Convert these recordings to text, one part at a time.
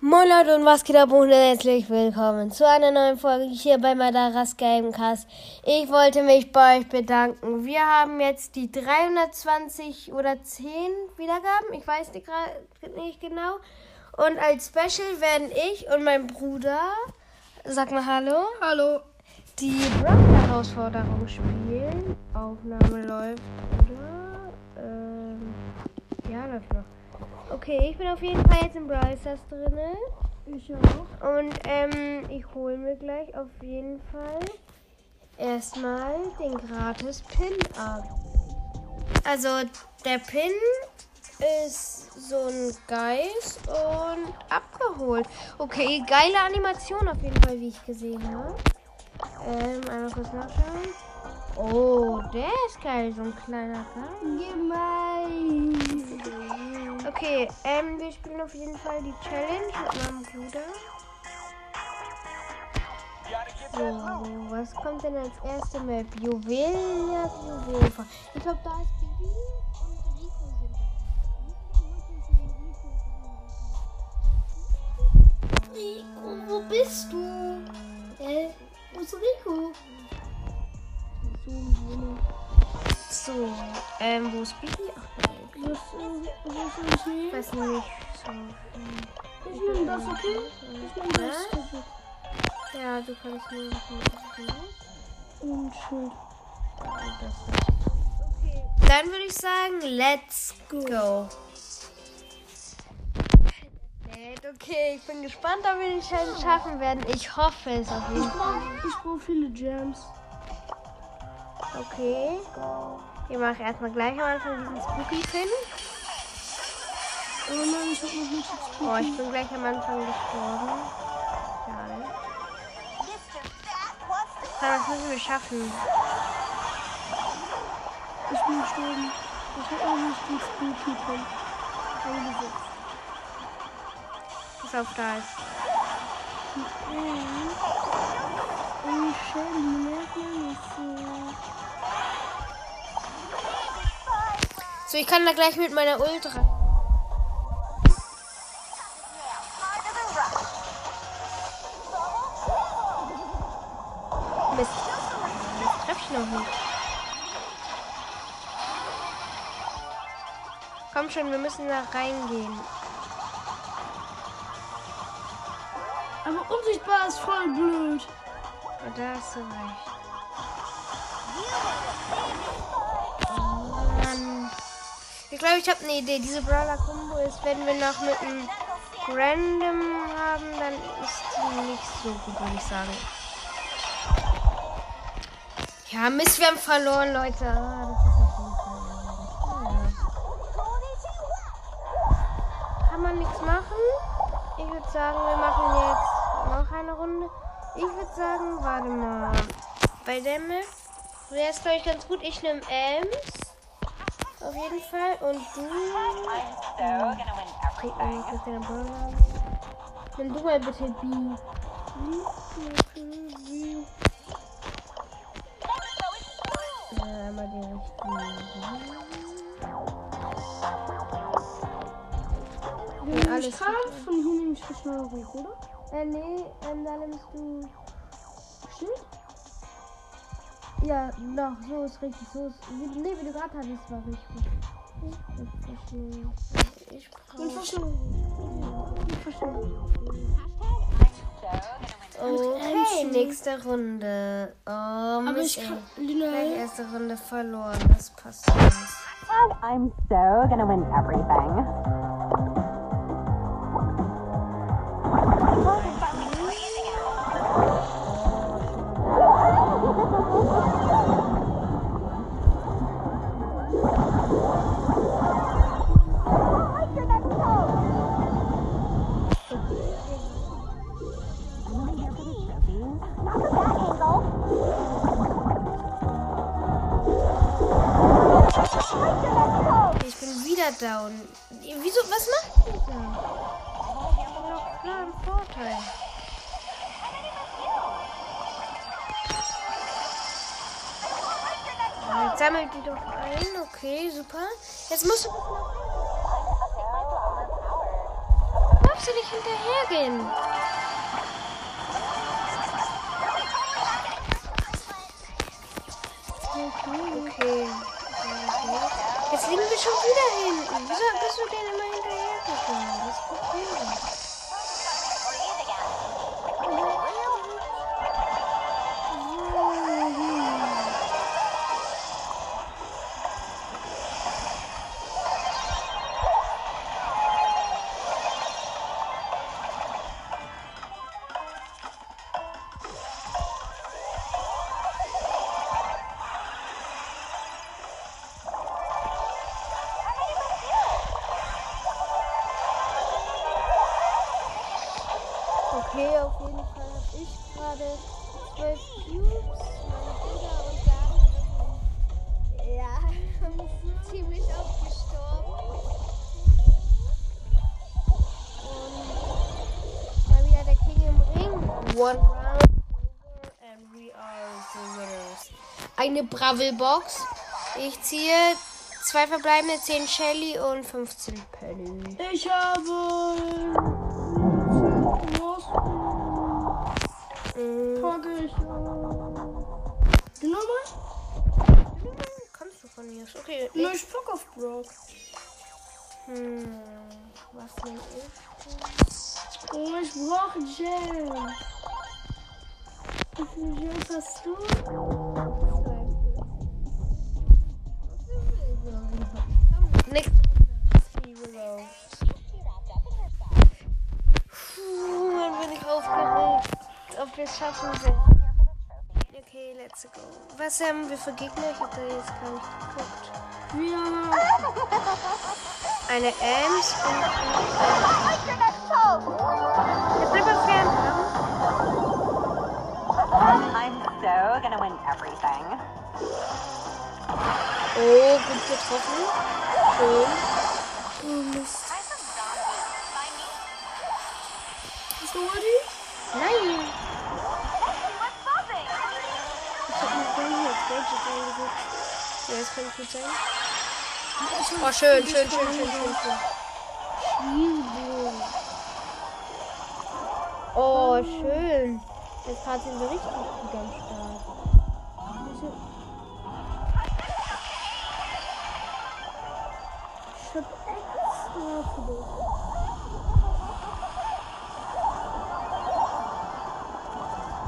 Moin Leute und was geht ab und herzlich willkommen zu einer neuen Folge hier bei Madaras Gamecast. Ich wollte mich bei euch bedanken. Wir haben jetzt die 320 oder 10 Wiedergaben, ich weiß nicht, nicht genau. Und als Special werden ich und mein Bruder, sag mal Hallo. Hallo. Die Brawl-Herausforderung spielen. Aufnahme läuft, oder? Ähm, ja, läuft noch. Okay, ich bin auf jeden Fall jetzt im Brawl Stars drin. Ich auch. Und ähm, ich hole mir gleich auf jeden Fall erstmal den gratis Pin ab. Also der Pin ist so ein Geist und abgeholt. Okay, geile Animation auf jeden Fall, wie ich gesehen habe. Ähm, einmal kurz nachschauen. Oh, der ist geil, so ein kleiner Geist. Gemein. Okay, ähm, wir spielen auf jeden Fall die Challenge mit meinem Bruder. So, was kommt denn als erste Map? Juwelias Juwelfa. Ich glaube, da ist Bibi und Rico Rico, wo bist du? Äh, wo ist Rico? So, ähm, wo ist Bibi? Ach, Ist, äh, wo ist ich Rico? weiß nicht. So. Ich nehme das, okay? Ich nehme das. Ja, du kannst mir das Und Schild. Okay. Dann würde ich sagen, let's go. Okay, ich bin gespannt, ob wir die Challenge schaffen werden. Ich hoffe es auf jeden Fall. brauche ich brauch viele Gems. Okay. Wir machen erstmal gleich am Anfang diesen Spooky Pin. Oh nein, ich hab noch nicht jetzt Oh, ich bin gleich am Anfang gestorben. Schade. Aber das müssen wir schaffen. Ich bin gestorben. Ich hab auch nicht den Spooky Pin eingesetzt. Pass auf, da ist. Und Shelly merkt man nicht so. So, ich kann da gleich mit meiner Ultra. Mist. Das treffe ich noch nicht. Komm schon, wir müssen da reingehen. Aber unsichtbar ist voll blöd. Und da hast du recht. Ich glaube, ich habe eine Idee. Diese Brawler-Kombo ist, wenn wir noch mit einem Random haben, dann ist die nicht so gut, würde ich sagen. Ja, Mist, wir haben verloren, Leute. Ah, das ist. Kann man nichts machen? Ich würde sagen, wir machen jetzt noch eine Runde. Ich würde sagen, warte mal. Bei der Map wäre es, glaube ich, ganz gut. Ich nehme Ems. Auf jeden Fall. Und du. Brawler. Nimm du mal bitte B. Ja, einmal die richtigen. Wenn du alles kannst, von für schnell hoch, oder? Äh, nee, ähm, da nimmst du. Schild? Ja, doch, so ist richtig. So ist. Nee, wie du gerade hattest, war richtig. Ich Bin brauche. verschwunden. Bin verschwunden. Okay, nächste Runde. Oh, Aber Mist, ich kann. Gleich erste Runde verloren. Das passt nicht. And I'm so gonna win everything. Sammelt die doch ein. Okay, super. Jetzt musst du. Ups, du nicht hinterhergehen? Okay. Jetzt liegen wir schon wieder hinten. Wieso bist du denn immer hinterhergegangen? Das Problem. Okay, auf jeden Fall habe ich gerade zwölf Cubes. Mein Bruder und der andere ja, haben ziemlich oft gestorben. Und mal wieder der King im Ring. One round and we are the winners. Eine Bravel-Box. Ich ziehe zwei verbleibende, 10 Shelly und 15 Penny. Ich habe. Packe ich. Die Nummer? Kannst du von mir. Okay. Nur ich pack auf Brock. Hm, was nehm ich? Oh, ich brauche Gem. Wie viel Gems hast du? Nix. Puh, dann bin ich aufgeregt, ob wir es schaffen werden. Okay, let's go. Was haben wir für Gegner? Ich habe da jetzt gar nicht geguckt. Wir Eine Ems und Jetzt bleibt er fern. I'm so gonna win everything. Oh, gut getroffen. Schön. Oh, Mist. Bist du? Nein. Ja, das kann gut sein. Oh, schön, schön, schön, schön, schön, schön. Oh, schön. Jetzt sind wir richtig gut am Start. Ich hab extra für dich.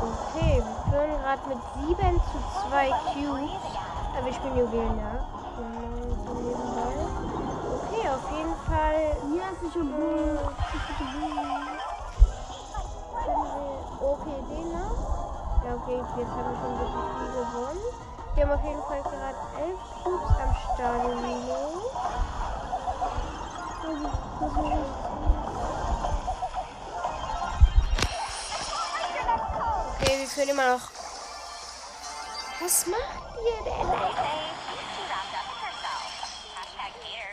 Okay, wir führen gerade mit 7 zu 2 Cubes. Aber ich bin Juwelen, ja. Genau, so nebenbei. Okay, auf jeden Fall. Ich hab Bull. finden wir- Okay, den noch. Ja, okay, jetzt haben wir schon wirklich viel gewonnen. Wir haben auf jeden Fall gerade 11 Cubes am. Lilo. Okay, wir führen immer noch. Was macht?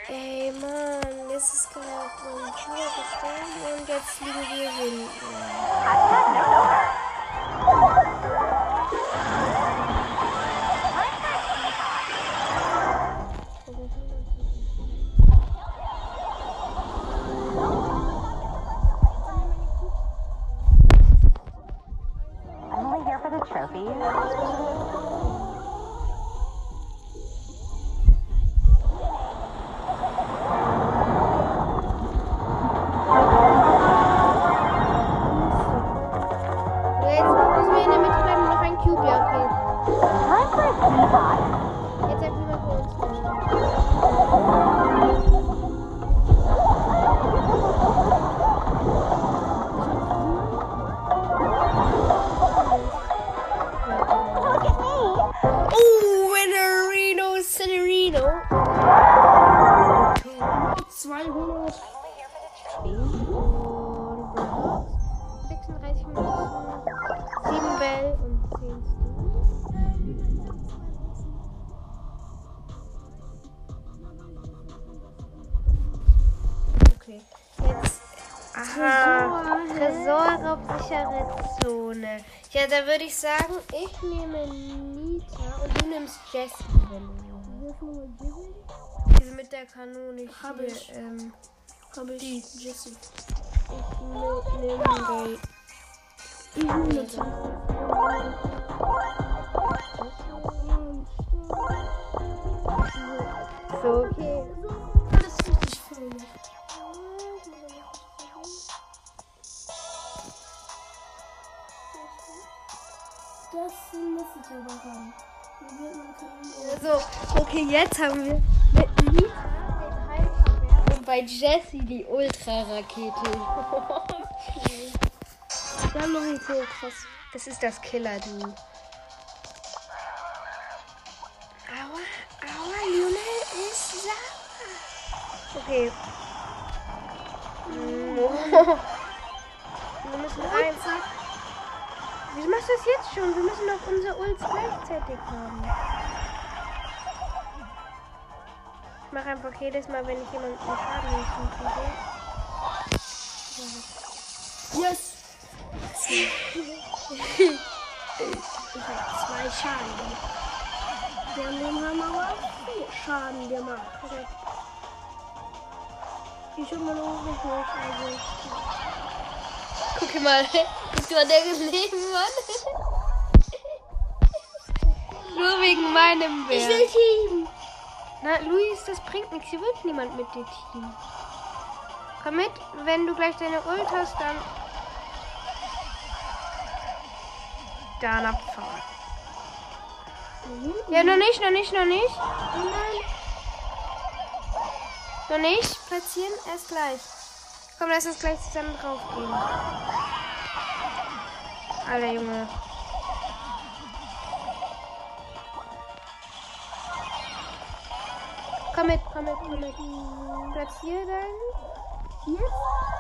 Ey, Mann, jetzt ist gerade so ein gestorben und jetzt liegen wir hinten. 36 Minuten. 7 Bell und 10 Stu. Okay, jetzt. Aha. Tresorraubsichere Zone. Ja, da würde ich sagen, ich nehme Nita und du nimmst Jessie, wenn du mit der Kanone Hab hier, ich. Ähm, Hab ich. Jesse. Ich nehme Gate. So, okay. Das ist richtig voll. Das muss ich aber haben. So, okay, jetzt haben wir mit Lisa den Hyperbär und bei Jessie die Ultra-Rakete. Wir haben noch einen krass. Das ist das Killer-Du. Aua, aua, Lionel ist sauer. Okay. Mm. Wir müssen eins. Wieso machst du das jetzt schon? Wir müssen doch unsere Ults gleichzeitig haben. Ich mache einfach jedes Mal, wenn ich jemanden Schaden hinzufüge. Ich habe zwei Schaden gemacht. Wir haben dem Hammer aber auch vier Schaden gemacht. Ich habe meine Ohren nicht, also. Guck mal, guck mal, der Leben, Mann. Nur wegen meinem Ich Bär. will Team! Na, Luis, das bringt nichts. Hier wird niemand mit dir Team. Komm mit, wenn du gleich deine Ult hast, dann. Dann abfahren. Ja, noch nicht, noch nicht, noch nicht. Noch nicht. Platzieren, erst gleich. Komm, lass uns gleich zusammen draufgehen. Alter Junge. Komm mit, komm mit, komm mit. Platzier deinen. Jetzt?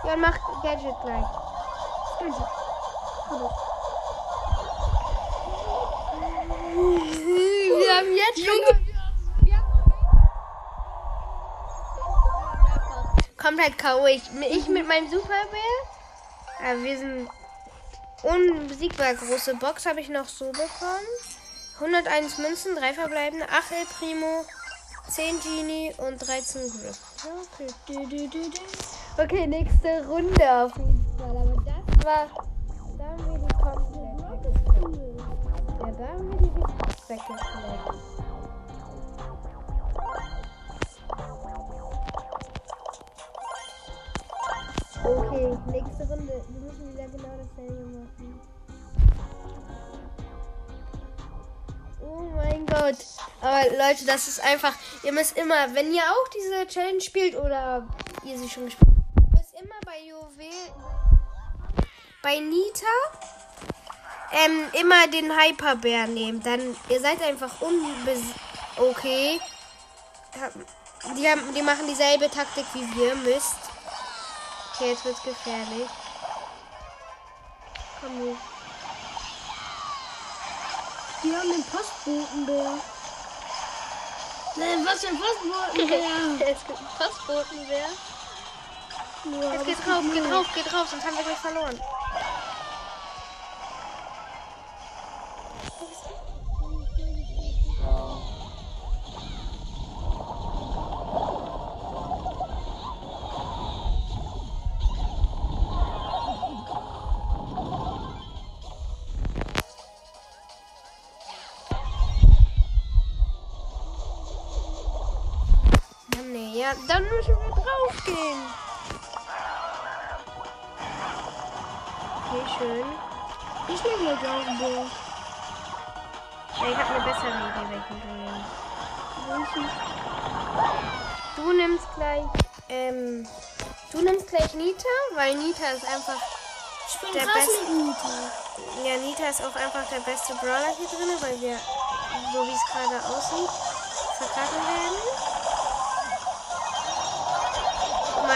Ja, mach Gadget gleich. Gadget. Wir Komplett K.O. Ich, ich mit meinem Superbär. Ja, wir sind unbesiegbar. Große Box habe ich noch so bekommen. 101 Münzen, 3 verbleibende, 8 El Primo, 10 Genie und 13 Griff. Okay. Okay, nächste Runde auf jeden Fall. Aber das war. Da haben wir die komplett. Ja, da haben wir die richtig nächste Runde. Wir müssen wieder genau dasselbe machen. Oh mein Gott. Aber Leute, das ist einfach. Ihr müsst immer, wenn ihr auch diese Challenge spielt oder ihr sie schon gespielt habt, müsst immer bei Juwel. Bei Nita ähm, immer den Hyperbär nehmen. Dann, ihr seid einfach unbes... Okay. Die, haben, die machen dieselbe Taktik wie wir. Mist. Okay, jetzt wird's gefährlich. Komm hier. Die haben den Postbotenbär. Nein, was für ein Postbotenbär? es gibt einen Postbotenbär. Nur, Jetzt geht gibt geht drauf, geht drauf, sonst haben wir gleich verloren. Ja, dann müssen wir draufgehen. Okay, schön. Ich nehme jetzt auch einen Bär. Ja, ich habe eine bessere Idee, welchen du nimmst. Du nimmst gleich, ähm, du nimmst gleich Nita, weil Nita ist einfach, Ich bin Der Beste. Nita. ja, Nita ist auch einfach der beste Brawler hier drin, weil wir, so wie es gerade aussieht, verkacken werden.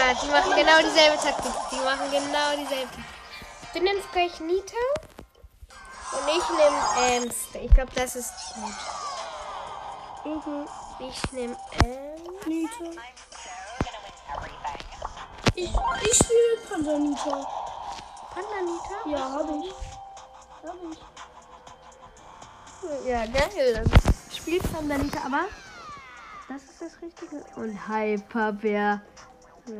Die machen genau dieselbe Taktik. Die machen genau dieselbe Taktik. Du nimmst gleich Nita und ich nehme Ernst. Ich glaube, das ist gut. Mhm. Ich nehme. Nita. Gonna win everything. Ich, ich spiele Panda Nita. Panda Nita? Ja, habe ich. Hab ich. Ja, geil. Dann spielt Panda Nita, aber das ist das Richtige. Und Hyperbär. So.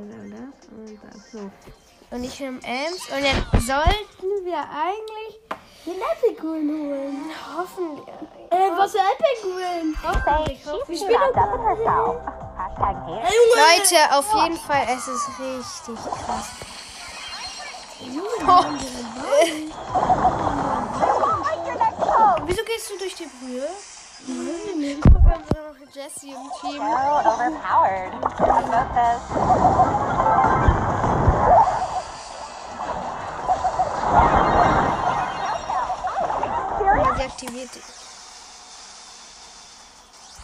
Und ich nehme Ems. Und jetzt sollten wir eigentlich Den Epic Win holen. hoffentlich. Äh, was für Epic Win? Hoffentlich, here. Hey, Junge! Leute, auf jeden Fall, es ist richtig krass. Wieso gehst du durch die Brühe? Guck mal, wir haben sogar noch Jessie im Team. So overpowered. Both this. Ja, sie aktiviert dich.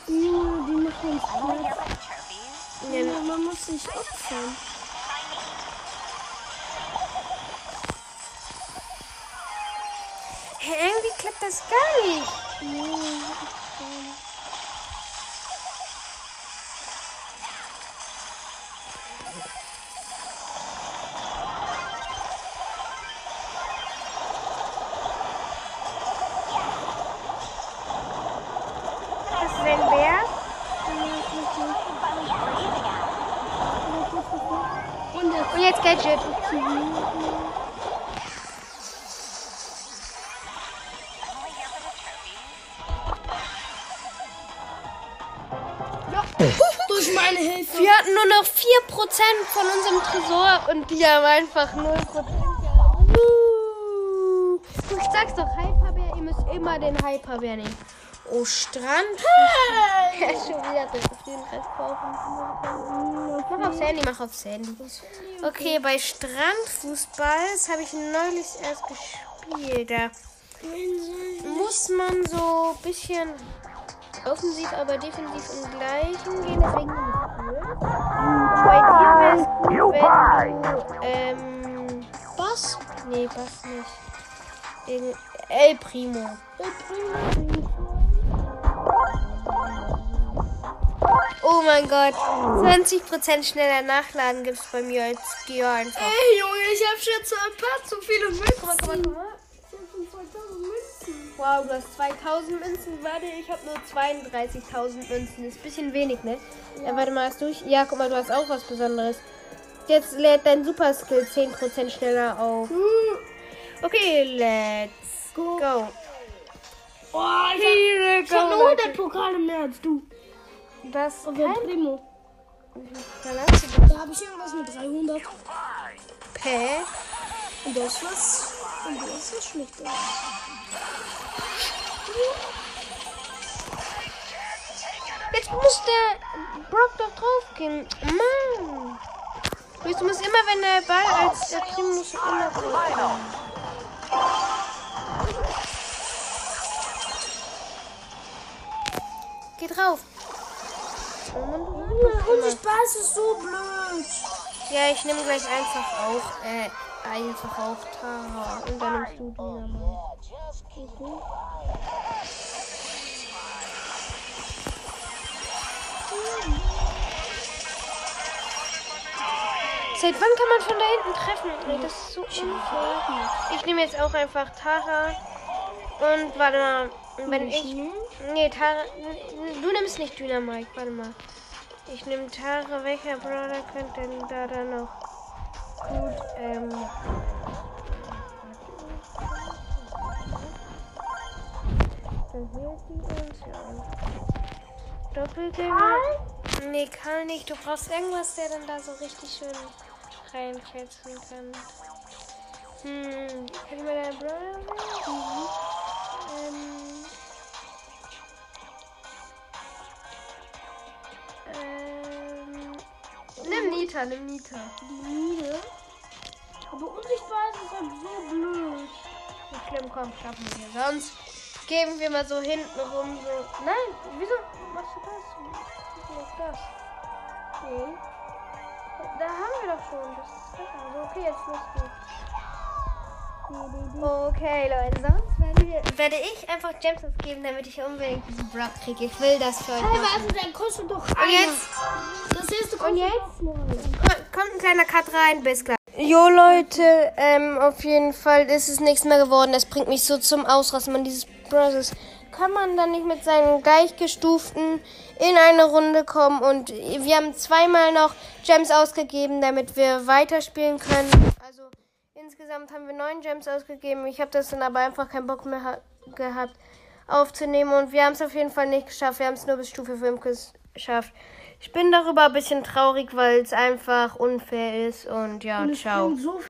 Junge, die machen uns I'm only here platt. for the trophies. Ja, Ja, man muss sich opfern. Hä, irgendwie klappt das gar nicht. Was von unserem Tresor und die haben einfach 0%. Uh. Ich sag's doch, Hyperbär, ihr müsst immer den Hyperbär nehmen. Oh, Strand. Er ist schon wieder drin. Den Rest kaufen. Mach aufs Handy, mach aufs Handy. Okay, bei Strandfußball, das habe ich neulich erst gespielt. Da muss man so ein bisschen offensiv, aber defensiv im Gleichen gehen. Deswegen. Bei dir wäre es gut, wenn du, ähm, Boss? Nee, Boss nicht. Irgend El Primo. Oh mein Gott, 20% schneller Nachladen gibt es bei mir als Gear einfach. Ey, Junge, ich hab schon zu ein paar zu viele Münzen. Wow, du hast 2000 Münzen. Warte, ich habe nur 32.000 Münzen. Ist ein bisschen wenig, ne? Ja. warte mal, hast du? Ja, guck mal, du hast auch was Besonderes. Jetzt lädt dein Super Skill 10% schneller auf. Okay, let's Go. go. Oh, ich hab, Here ich hab nur 100 Pokale mehr als du. Das Und der Primo. Da hab ich irgendwas mit 300. Pä. Und das was. Und das was schlechter. Jetzt muss der Brock doch drauf gehen. Mann. Du musst immer, wenn der Ball als der du immer drauf gehen. Geh drauf. Oh du unsichtbar ist es so blöd. Ja, ich nehme gleich einfach auch, äh, einfach auch Tara. Und dann nimmst du Dynamo. Seit wann kann man von da hinten treffen? Nee, das ist so unfair. Ich nehme jetzt auch einfach Tara. Und warte mal, wenn ich. Nee, Tara. Du nimmst nicht Dynamite, warte mal. Ich nehme Tara. Welcher Brawler könnte denn da dann noch gut, ähm. Dann die uns ja. Doppelgänger. Nee, kann nicht. Du brauchst irgendwas, der dann da so richtig schön reinfetzen kann. Hm, kann ich mal deinen Brawler nehmen? Ähm. Ähm. Nita, nimm Nita. Die Niede. Aber unsichtbar ist es halt so blöd. Nicht schlimm, komm, schaffen wir. Sonst geben wir mal so hinten rum so. Nein, wieso machst du das? Wieso machst du das? Nee. Da haben wir doch schon. Das ist besser. Also okay, jetzt los geht's. Okay, Leute, sonst werden wir, werde ich einfach Gems geben, damit ich unbedingt diesen Brock kriege. Ich will das für euch Hey, warte, dann kostet doch Und jetzt Das erste kostet Und jetzt? doch kommt ein kleiner Cut rein, bis gleich. Jo Leute, ähm, auf jeden Fall ist es nichts mehr geworden. Das bringt mich so zum Ausrasten. Man dieses Brothers kann man dann nicht mit seinen Gleichgestuften in eine Runde kommen. Und wir haben zweimal noch Gems ausgegeben, damit wir weiterspielen können. Also Insgesamt haben wir neun Gems ausgegeben. Ich habe das dann aber einfach keinen Bock mehr ha- gehabt aufzunehmen und wir haben es auf jeden Fall nicht geschafft. Wir haben es nur bis Stufe 5 geschafft. Ich bin darüber ein bisschen traurig, weil es einfach unfair ist und ja, Und ciao.